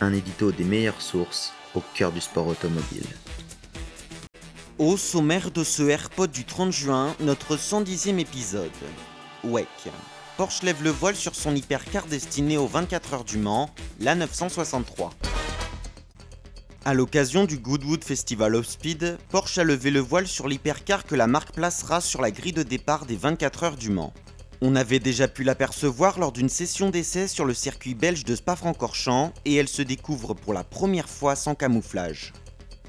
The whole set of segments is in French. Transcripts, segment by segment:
Un édito des meilleures sources au cœur du sport automobile. Au sommaire de ce AirPod du 30 juin, notre 110e épisode. WEC. Porsche lève le voile sur son hypercar destiné aux 24 heures du Mans, la 963. À l'occasion du Goodwood Festival of Speed, Porsche a levé le voile sur l'hypercar que la marque placera sur la grille de départ des 24 heures du Mans. On avait déjà pu l'apercevoir lors d'une session d'essai sur le circuit belge de Spa-Francorchamps et elle se découvre pour la première fois sans camouflage.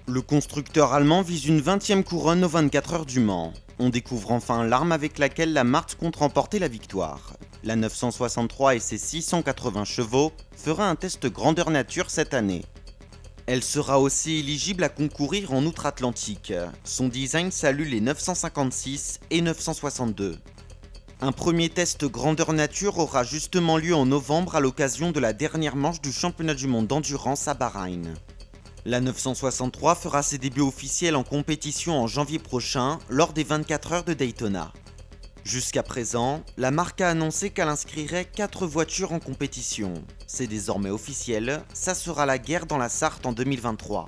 Le constructeur allemand vise une 20e couronne aux 24 heures du Mans. On découvre enfin l'arme avec laquelle la marque compte remporter la victoire. La 963 et ses 680 chevaux fera un test grandeur nature cette année. Elle sera aussi éligible à concourir en outre-Atlantique. Son design salue les 956 et 962. Un premier test grandeur nature aura justement lieu en novembre à l'occasion de la dernière manche du championnat du monde d'endurance à Bahreïn. La 963 fera ses débuts officiels en compétition en janvier prochain lors des 24 heures de Daytona. Jusqu'à présent, la marque a annoncé qu'elle inscrirait 4 voitures en compétition. C'est désormais officiel, ça sera la guerre dans la Sarthe en 2023.